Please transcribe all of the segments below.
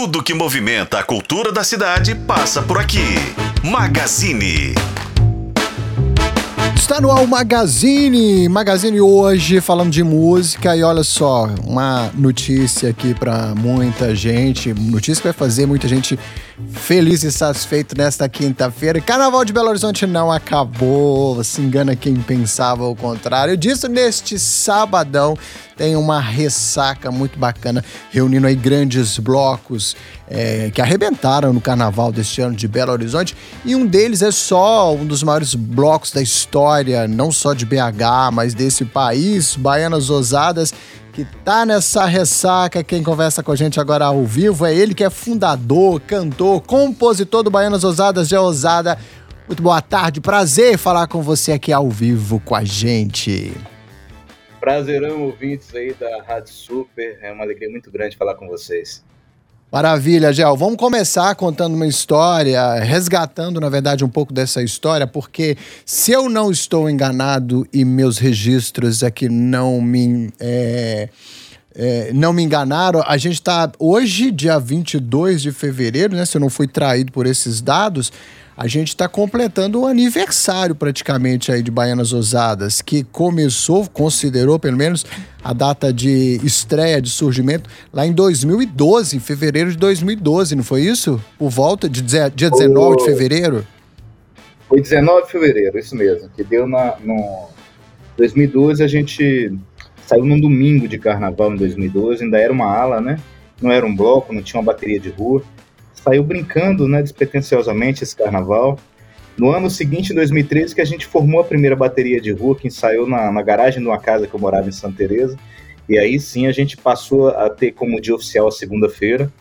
Tudo que movimenta a cultura da cidade passa por aqui. Magazine. Está no ar o Magazine, Magazine hoje falando de música e olha só, uma notícia aqui para muita gente, notícia que vai fazer muita gente feliz e satisfeito nesta quinta-feira. Carnaval de Belo Horizonte não acabou, se engana quem pensava o contrário disso. Neste sabadão tem uma ressaca muito bacana, reunindo aí grandes blocos é, que arrebentaram no carnaval deste ano de Belo Horizonte. E um deles é só um dos maiores blocos da história, não só de BH, mas desse país, Baianas Ousadas que tá nessa ressaca. Quem conversa com a gente agora ao vivo é ele que é fundador, cantor, compositor do Baianas Ousadas de Ousada. Muito boa tarde, prazer falar com você aqui ao vivo com a gente. Prazerão, ouvintes aí da Rádio Super. É uma alegria muito grande falar com vocês. Maravilha, Gel. Vamos começar contando uma história, resgatando, na verdade, um pouco dessa história, porque se eu não estou enganado e meus registros aqui não me. É, é, não me enganaram, a gente está hoje, dia 22 de fevereiro, né? Se eu não fui traído por esses dados, a gente está completando o aniversário praticamente aí de Baianas Ousadas, que começou, considerou pelo menos a data de estreia, de surgimento, lá em 2012, em fevereiro de 2012, não foi isso? Por volta de dia 19 de fevereiro? Foi 19 de fevereiro, isso mesmo, que deu na, no 2012, a gente saiu num domingo de carnaval em 2012, ainda era uma ala, né? Não era um bloco, não tinha uma bateria de rua saiu brincando, né, despretensiosamente esse carnaval. No ano seguinte, em 2013, que a gente formou a primeira bateria de rua, que ensaiou na, na garagem de uma casa que eu morava em Santa Teresa. E aí sim a gente passou a ter como dia oficial a segunda-feira,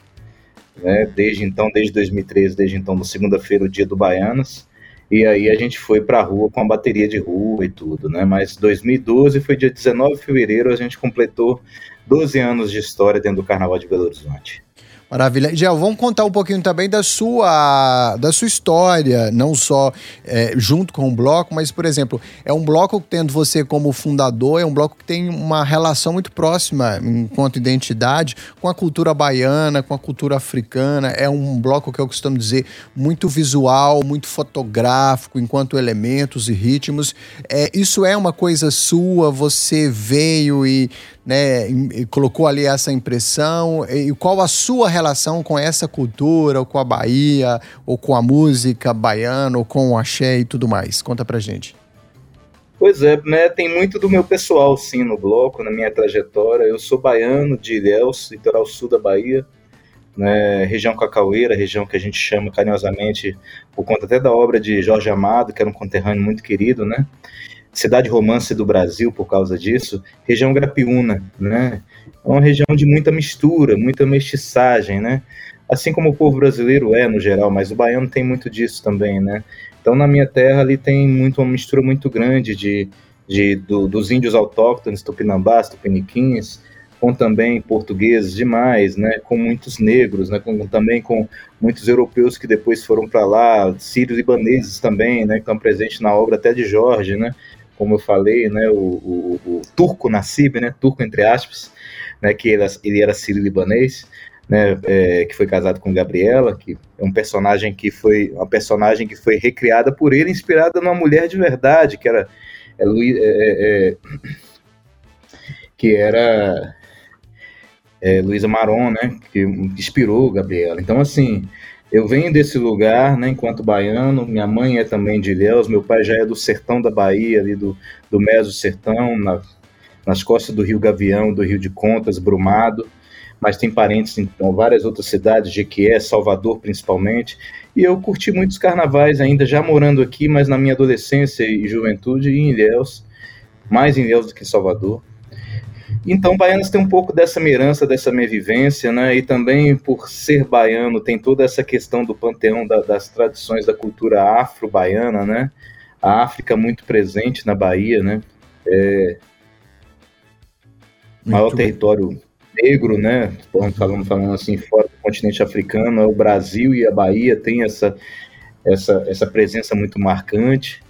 né? Desde então, desde 2013, desde então, na segunda-feira, o dia do Baianas. E aí a gente foi para a rua com a bateria de rua e tudo, né? Mas 2012 foi dia 19 de fevereiro, a gente completou 12 anos de história dentro do Carnaval de Belo Horizonte. Maravilha. Gel, vamos contar um pouquinho também da sua, da sua história, não só é, junto com o bloco, mas, por exemplo, é um bloco que tendo você como fundador, é um bloco que tem uma relação muito próxima, enquanto identidade, com a cultura baiana, com a cultura africana. É um bloco que eu costumo dizer muito visual, muito fotográfico, enquanto elementos e ritmos. É, isso é uma coisa sua, você veio e né, colocou ali essa impressão? E qual a sua relação com essa cultura, ou com a Bahia, ou com a música baiana, ou com o axé e tudo mais? Conta pra gente. Pois é, né, tem muito do meu pessoal, sim, no bloco, na minha trajetória. Eu sou baiano de Ilhéus, litoral sul da Bahia, né, região cacaueira, região que a gente chama carinhosamente, por conta até da obra de Jorge Amado, que era um conterrâneo muito querido, né? Cidade romance do Brasil por causa disso, região Grapiúna, né? É uma região de muita mistura, muita mestiçagem, né? Assim como o povo brasileiro é no geral, mas o baiano tem muito disso também, né? Então na minha terra ali tem muito uma mistura muito grande de, de do, dos índios autóctones, tupinambás, tupiniquins, com também portugueses demais, né, com muitos negros, né, com, também com muitos europeus que depois foram para lá, sírios libaneses também, né, que estão presentes na obra até de Jorge, né, como eu falei, né, o, o, o turco Nassib, né, turco entre aspas, né, que ele, ele era sírio-libanês, né, é, que foi casado com Gabriela, que é um personagem que foi uma personagem que foi recriada por ele, inspirada numa mulher de verdade, que era é, é, é, é que era é, Luísa Maron, né, que inspirou Gabriela. Então, assim, eu venho desse lugar, né, enquanto baiano, minha mãe é também de Ilhéus, meu pai já é do sertão da Bahia, ali do, do Meso Sertão, na, nas costas do Rio Gavião, do Rio de Contas, Brumado, mas tem parentes em então, várias outras cidades, Jequié, Salvador principalmente, e eu curti muitos carnavais ainda, já morando aqui, mas na minha adolescência e juventude em Ilhéus, mais em Ilhéus do que Salvador. Então, Baianos tem um pouco dessa herança, dessa minha vivência, né? E também, por ser baiano, tem toda essa questão do panteão da, das tradições da cultura afro-baiana, né? A África muito presente na Bahia, né? É... Maior território negro, né? Falando, falando assim, fora do continente africano, é o Brasil e a Bahia tem essa, essa, essa presença muito marcante.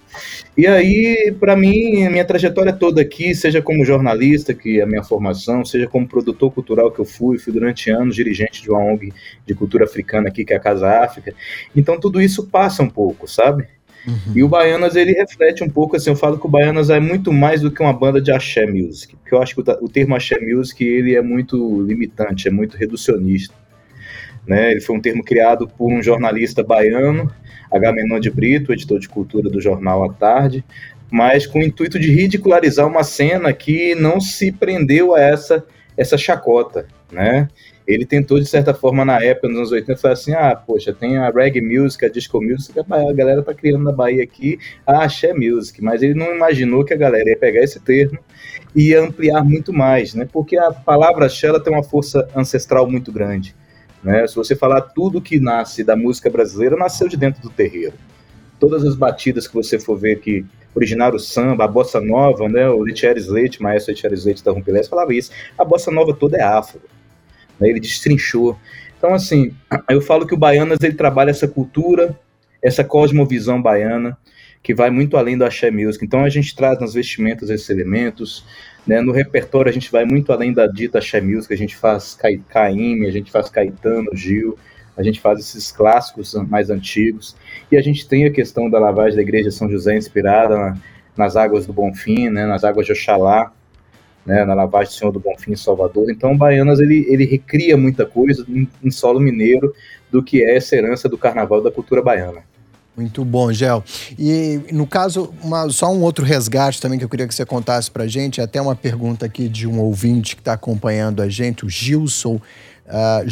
E aí, para mim, minha trajetória toda aqui, seja como jornalista, que é a minha formação, seja como produtor cultural que eu fui, fui durante anos dirigente de uma ONG de cultura africana aqui, que é a Casa África. Então, tudo isso passa um pouco, sabe? Uhum. E o Baianas, ele reflete um pouco, assim, eu falo que o Baianas é muito mais do que uma banda de axé music, porque eu acho que o, o termo axé music, ele é muito limitante, é muito reducionista. Né? Ele foi um termo criado por um jornalista baiano, Agamenon de Brito, editor de cultura do jornal à tarde, mas com o intuito de ridicularizar uma cena que não se prendeu a essa, essa chacota, né? Ele tentou, de certa forma, na época, nos anos 80, falar assim, ah, poxa, tem a reggae music, a disco music, a galera tá criando na Bahia aqui a axé music, mas ele não imaginou que a galera ia pegar esse termo e ia ampliar muito mais, né? Porque a palavra axé, ela tem uma força ancestral muito grande. Né? Se você falar tudo que nasce da música brasileira, nasceu de dentro do terreiro. Todas as batidas que você for ver que originaram o samba, a bossa nova, né? o Letieres Leite, maestro Letieres Leite da Rumpelés, falava isso. A bossa nova toda é afro. Né? Ele destrinchou. Então, assim, eu falo que o Baianas ele trabalha essa cultura, essa cosmovisão baiana, que vai muito além do axé music. Então, a gente traz nas vestimentas esses elementos, né? No repertório a gente vai muito além da dita Xé Music, a gente faz Caíme, a gente faz Caetano, Gil, a gente faz esses clássicos mais antigos, e a gente tem a questão da lavagem da igreja São José inspirada na, nas águas do Bonfim, né? nas águas de Oxalá, né? na lavagem do Senhor do Bonfim em Salvador. Então, Baianas ele, ele recria muita coisa em, em solo mineiro do que é essa herança do carnaval da cultura baiana. Muito bom, Gel. E no caso, uma, só um outro resgate também que eu queria que você contasse pra gente, até uma pergunta aqui de um ouvinte que está acompanhando a gente, o Gilson. Uh,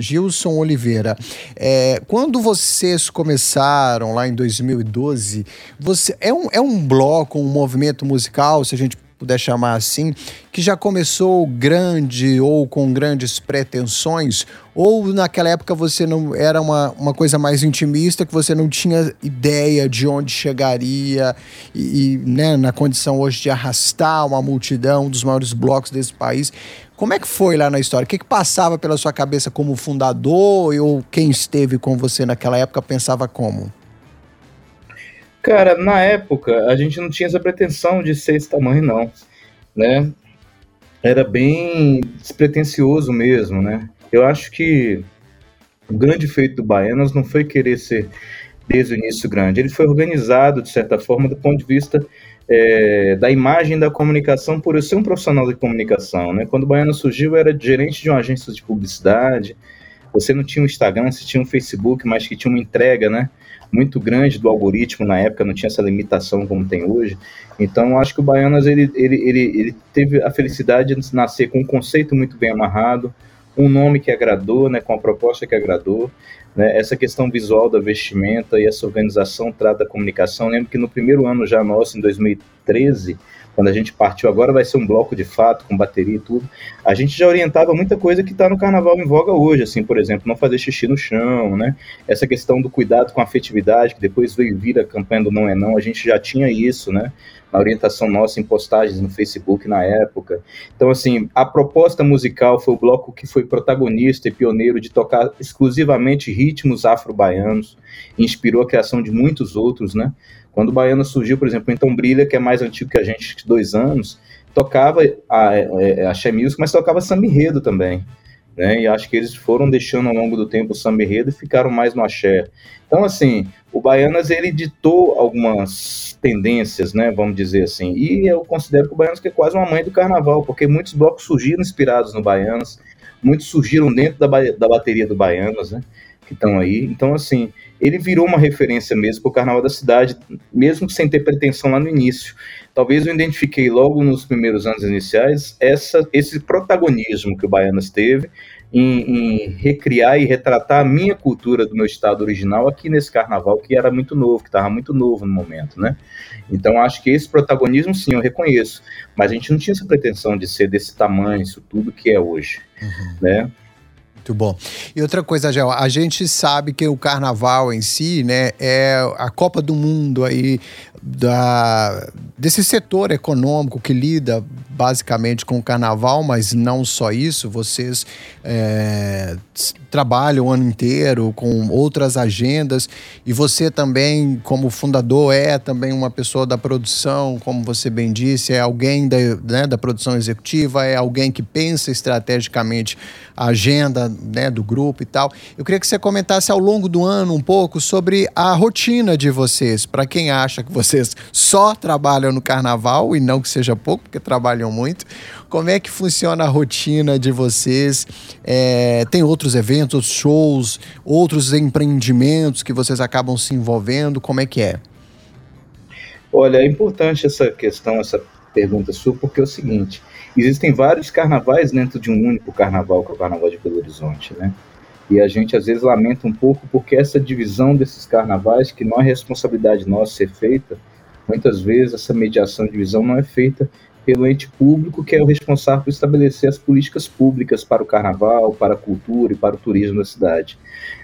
Gilson Oliveira, é, quando vocês começaram lá em 2012, você é um, é um bloco, um movimento musical, se a gente puder chamar assim, que já começou grande ou com grandes pretensões, ou naquela época você não era uma, uma coisa mais intimista, que você não tinha ideia de onde chegaria e, e né, na condição hoje de arrastar uma multidão dos maiores blocos desse país. Como é que foi lá na história? O que, que passava pela sua cabeça como fundador ou quem esteve com você naquela época pensava como? Cara, na época, a gente não tinha essa pretensão de ser esse tamanho, não, né? Era bem despretensioso mesmo, né? Eu acho que o grande feito do Baianas não foi querer ser desde o início grande, ele foi organizado, de certa forma, do ponto de vista é, da imagem da comunicação, por eu ser um profissional de comunicação, né? Quando o Baianas surgiu, eu era gerente de uma agência de publicidade, você não tinha um Instagram, você tinha um Facebook, mas que tinha uma entrega, né? Muito grande do algoritmo na época, não tinha essa limitação como tem hoje. Então, acho que o Baianas ele, ele, ele, ele teve a felicidade de nascer com um conceito muito bem amarrado, um nome que agradou, né, com a proposta que agradou, né, essa questão visual da vestimenta e essa organização trata da comunicação. lembro que no primeiro ano já nosso, em 2013, quando a gente partiu agora vai ser um bloco de fato, com bateria e tudo, a gente já orientava muita coisa que está no carnaval em voga hoje, assim, por exemplo, não fazer xixi no chão, né? Essa questão do cuidado com a afetividade, que depois veio vir a campanha do Não é Não, a gente já tinha isso, né? Na orientação nossa em postagens no Facebook na época. Então, assim, a proposta musical foi o bloco que foi protagonista e pioneiro de tocar exclusivamente ritmos afro-baianos, inspirou a criação de muitos outros, né? Quando o Baiano surgiu, por exemplo, Então Brilha, que é mais antigo que a gente, dois anos, tocava a, a, a Music, mas tocava samba enredo também. Né? E acho que eles foram deixando ao longo do tempo o samba enredo e ficaram mais no axé. Então, assim, o Baianas, ele ditou algumas tendências, né, vamos dizer assim, e eu considero que o Baianas é quase uma mãe do carnaval, porque muitos blocos surgiram inspirados no Baianas, muitos surgiram dentro da, da bateria do Baianas, né, que estão aí. Então, assim, ele virou uma referência mesmo para o Carnaval da cidade, mesmo sem ter pretensão lá no início. Talvez eu identifiquei logo nos primeiros anos iniciais essa, esse protagonismo que o Baianas teve em, em, recriar e retratar a minha cultura do meu estado original aqui nesse carnaval que era muito novo, que estava muito novo no momento, né? Então acho que esse protagonismo sim eu reconheço, mas a gente não tinha essa pretensão de ser desse tamanho, isso tudo que é hoje, uhum. né? Muito bom. E outra coisa, Gel, a gente sabe que o carnaval em si, né, é a Copa do Mundo aí da, desse setor econômico que lida basicamente com o carnaval, mas não só isso, vocês é, trabalham o ano inteiro com outras agendas e você também, como fundador, é também uma pessoa da produção, como você bem disse, é alguém da, né, da produção executiva, é alguém que pensa estrategicamente a agenda né, do grupo e tal. Eu queria que você comentasse ao longo do ano um pouco sobre a rotina de vocês, para quem acha que vocês só trabalham no carnaval e não que seja pouco, porque trabalham muito. Como é que funciona a rotina de vocês? É, tem outros eventos, shows, outros empreendimentos que vocês acabam se envolvendo? Como é que é? Olha, é importante essa questão, essa pergunta sua, porque é o seguinte: existem vários carnavais dentro de um único carnaval, que é o Carnaval de Belo Horizonte, né? E a gente às vezes lamenta um pouco porque essa divisão desses carnavais, que não é responsabilidade nossa ser feita, muitas vezes essa mediação divisão não é feita pelo ente público, que é o responsável por estabelecer as políticas públicas para o carnaval, para a cultura e para o turismo da cidade.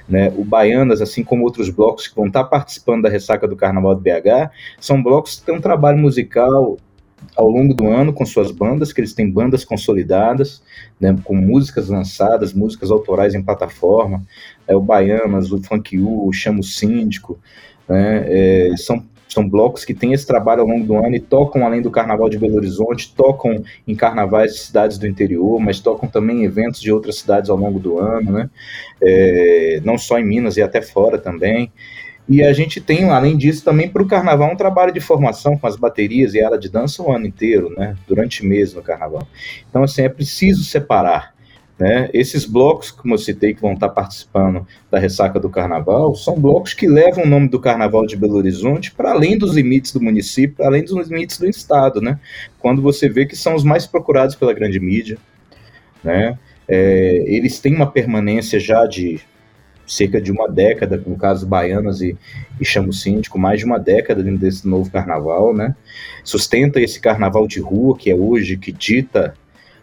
Né? O Baianas, assim como outros blocos que vão estar participando da ressaca do Carnaval de BH, são blocos que têm um trabalho musical ao longo do ano com suas bandas, que eles têm bandas consolidadas, né, com músicas lançadas, músicas autorais em plataforma, é, o Baianas, o Funk U, o Chamo Síndico, né, é, são são blocos que têm esse trabalho ao longo do ano e tocam além do Carnaval de Belo Horizonte, tocam em carnavais de cidades do interior, mas tocam também em eventos de outras cidades ao longo do ano, né? É, não só em Minas e até fora também. E a gente tem, além disso, também para o carnaval um trabalho de formação com as baterias e ala de dança o ano inteiro, né? Durante meses no carnaval. Então, assim, é preciso separar né? Esses blocos, como eu citei, que vão estar participando da ressaca do carnaval, são blocos que levam o nome do carnaval de Belo Horizonte para além dos limites do município, para além dos limites do estado, né? quando você vê que são os mais procurados pela grande mídia. Né? É, eles têm uma permanência já de cerca de uma década, no caso Baianas e, e Chamo Síndico, mais de uma década dentro desse novo carnaval, né? Sustenta esse carnaval de rua que é hoje, que dita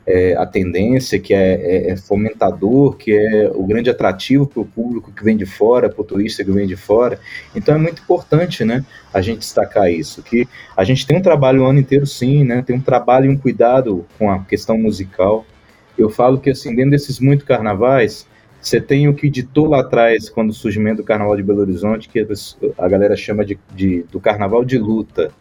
é, a tendência, que é, é, é, fomentador, que é o grande atrativo para o público que vem de fora, para o turista que vem de fora. Então é muito importante né, a gente destacar isso, que a gente tem um trabalho o ano inteiro sim, né, tem um trabalho e um cuidado com a questão musical. Eu falo que assim, dentro desses muitos carnavais, você tem o que ditou lá atrás, quando o surgimento do Carnaval de Belo Horizonte, que a galera chama de, de do Carnaval de luta.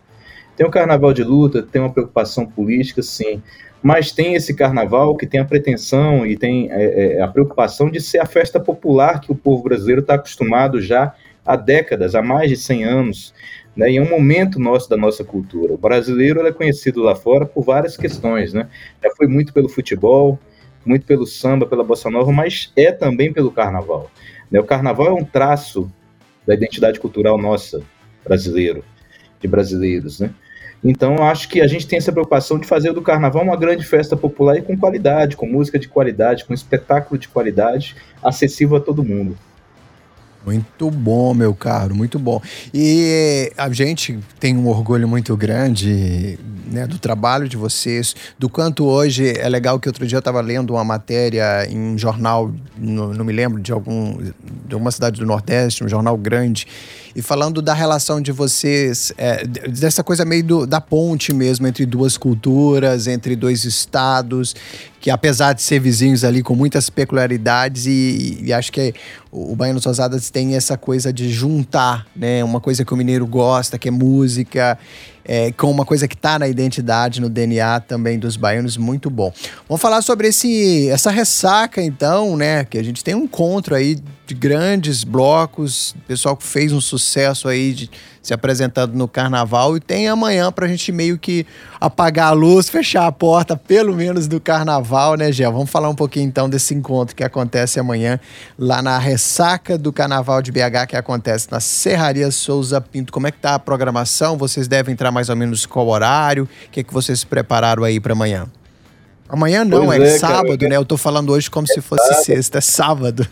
Tem o Carnaval de luta, tem uma preocupação política, sim, mas tem esse carnaval que tem a pretensão e tem é, é, a preocupação de ser a festa popular que o povo brasileiro está acostumado já há décadas, há mais de 100 anos. Né, e é um momento nosso da nossa cultura. O brasileiro é conhecido lá fora por várias questões. Né? Já foi muito pelo futebol, muito pelo samba, pela bossa nova, mas é também pelo carnaval. Né? O carnaval é um traço da identidade cultural nossa, brasileiro, de brasileiros. Né? Então, acho que a gente tem essa preocupação de fazer do carnaval uma grande festa popular e com qualidade, com música de qualidade, com espetáculo de qualidade, acessível a todo mundo. Muito bom, meu caro, muito bom. E a gente tem um orgulho muito grande né, do trabalho de vocês, do quanto hoje é legal que outro dia eu estava lendo uma matéria em um jornal, no, não me lembro, de algum de alguma cidade do Nordeste, um jornal grande, e falando da relação de vocês, é, dessa coisa meio do, da ponte mesmo entre duas culturas, entre dois estados, que apesar de ser vizinhos ali com muitas peculiaridades, e, e acho que o Baianos Rosadas tem essa coisa de juntar, né? Uma coisa que o mineiro gosta, que é música, é, com uma coisa que está na identidade, no DNA também dos baianos, muito bom. Vamos falar sobre esse, essa ressaca, então, né? Que a gente tem um encontro aí de grandes blocos, pessoal que fez um sucesso aí de se apresentando no carnaval e tem amanhã pra gente meio que apagar a luz, fechar a porta, pelo menos do carnaval, né, Gel? Vamos falar um pouquinho então desse encontro que acontece amanhã lá na ressaca do carnaval de BH que acontece na Serraria Souza Pinto. Como é que tá a programação? Vocês devem entrar mais ou menos qual horário? O que é que vocês prepararam aí para amanhã? Amanhã não, é, é, sábado, cara, né? Eu tô falando hoje como é se fosse sábado. sexta, é sábado.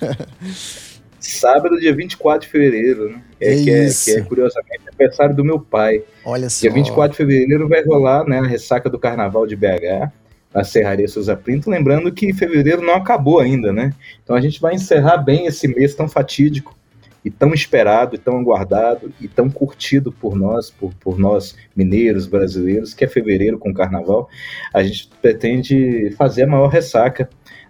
sábado, dia 24 de fevereiro, né? É, que, é, que é, curiosamente aniversário do meu pai. Olha só. Dia 24 de fevereiro vai rolar né, a ressaca do carnaval de BH. na Serraria Souza Pinto, lembrando que fevereiro não acabou ainda, né? Então a gente vai encerrar bem esse mês tão fatídico e tão esperado, e tão aguardado e tão curtido por nós, por, por nós mineiros, brasileiros, que é fevereiro com o carnaval. A gente pretende fazer a maior ressaca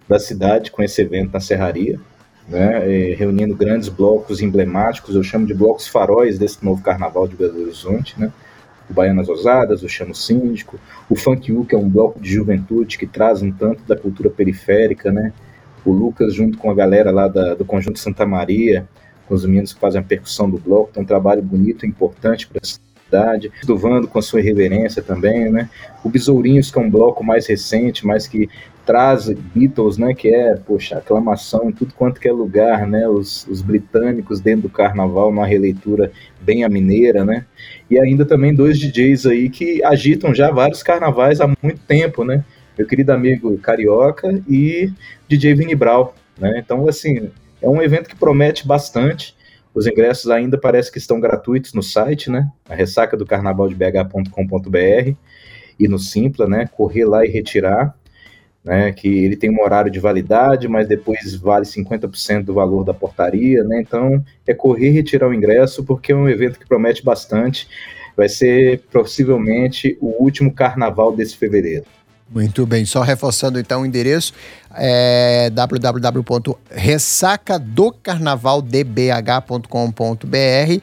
da cidade com esse evento na Serraria, né, reunindo grandes blocos emblemáticos, eu chamo de blocos faróis desse novo carnaval de Belo Horizonte, né? O Baianas Ousadas, o Chamo Síndico, o Funk U, que é um bloco de juventude que traz um tanto da cultura periférica, né? O Lucas, junto com a galera lá da, do Conjunto Santa Maria, com os meninos que fazem a percussão do bloco, tem um trabalho bonito e importante para a cidade. Do Vando com a sua irreverência também, né? O Besourinhos, que é um bloco mais recente, mas que traz Beatles, né, que é, poxa, aclamação em tudo quanto que é lugar, né, os, os britânicos dentro do carnaval, numa releitura bem a mineira, né, e ainda também dois DJs aí que agitam já vários carnavais há muito tempo, né, meu querido amigo Carioca e DJ Vini Brau, né, então, assim, é um evento que promete bastante, os ingressos ainda parece que estão gratuitos no site, né, a ressaca do carnaval de bh.com.br e no Simpla, né, correr lá e retirar, né, que ele tem um horário de validade, mas depois vale 50% do valor da portaria, né, então é correr e retirar o ingresso, porque é um evento que promete bastante, vai ser possivelmente o último carnaval desse fevereiro. Muito bem, só reforçando então o endereço, é www.ressacadocarnavaldbh.com.br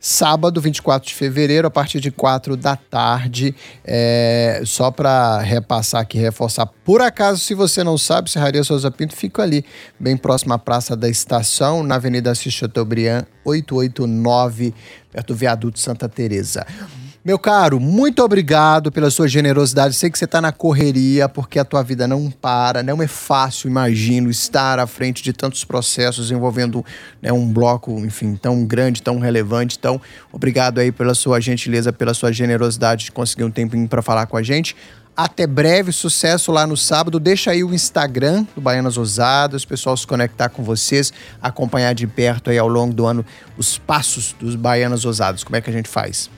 sábado, 24 de fevereiro, a partir de 4 da tarde. É, só para repassar aqui, reforçar. Por acaso, se você não sabe, Serraria Souza Pinto fica ali, bem próximo à Praça da Estação, na Avenida Assis Chateaubriand, 889, perto do Viaduto Santa Teresa. Meu caro, muito obrigado pela sua generosidade. Sei que você está na correria porque a tua vida não para, não é fácil, imagino, estar à frente de tantos processos envolvendo né, um bloco, enfim, tão grande, tão relevante. Então, obrigado aí pela sua gentileza, pela sua generosidade de conseguir um tempinho para falar com a gente. Até breve, sucesso lá no sábado. Deixa aí o Instagram do Baianas Ousadas, o pessoal se conectar com vocês, acompanhar de perto aí ao longo do ano os passos dos Baianas Ousadas. Como é que a gente faz?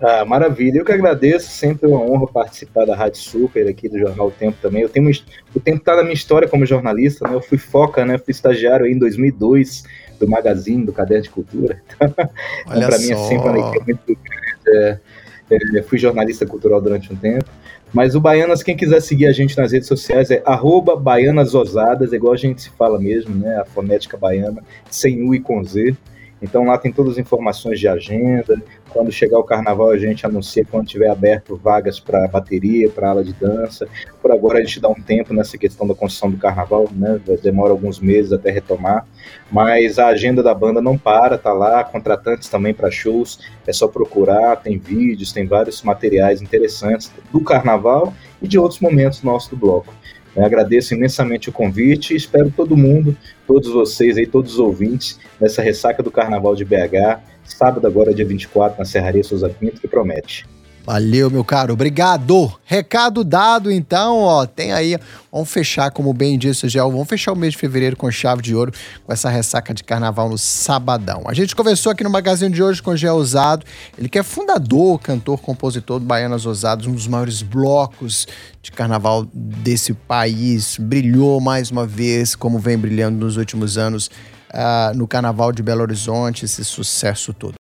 Ah, maravilha. Eu que agradeço, sempre é uma honra participar da Rádio Super aqui do Jornal O Tempo também. Eu tenho o tempo está na minha história como jornalista, né? Eu fui foca, né? Fui estagiário em 2002 do Magazine, do Caderno de Cultura. então, para mim é sempre uma alegria muito grande. É, é, fui jornalista cultural durante um tempo. Mas o Baianas, quem quiser seguir a gente nas redes sociais é arroba baianasosadas, igual a gente se fala mesmo, né? A fonética baiana, sem U e com Z. Então lá tem todas as informações de agenda. Quando chegar o carnaval, a gente anuncia quando tiver aberto vagas para bateria, para aula de dança. Por agora, a gente dá um tempo nessa questão da construção do carnaval, né? Demora alguns meses até retomar. Mas a agenda da banda não para, tá lá. Contratantes também para shows. É só procurar. Tem vídeos, tem vários materiais interessantes do carnaval e de outros momentos nossos do bloco. Eu agradeço imensamente o convite e espero todo mundo, todos vocês aí, todos os ouvintes, nessa ressaca do Carnaval de BH, sábado agora, dia 24, na Serraria Souza Pinto, que promete. Valeu, meu caro. Obrigado. Recado dado, então, ó. Tem aí. Vamos fechar, como bem disse o Gel, vamos fechar o mês de fevereiro com chave de ouro, com essa ressaca de carnaval no sabadão. A gente conversou aqui no Magazine de hoje com o Gel Usado. Ele que é fundador, cantor, compositor do Baianas Ousados, um dos maiores blocos de carnaval desse país. Brilhou mais uma vez, como vem brilhando nos últimos anos, uh, no carnaval de Belo Horizonte, esse sucesso todo.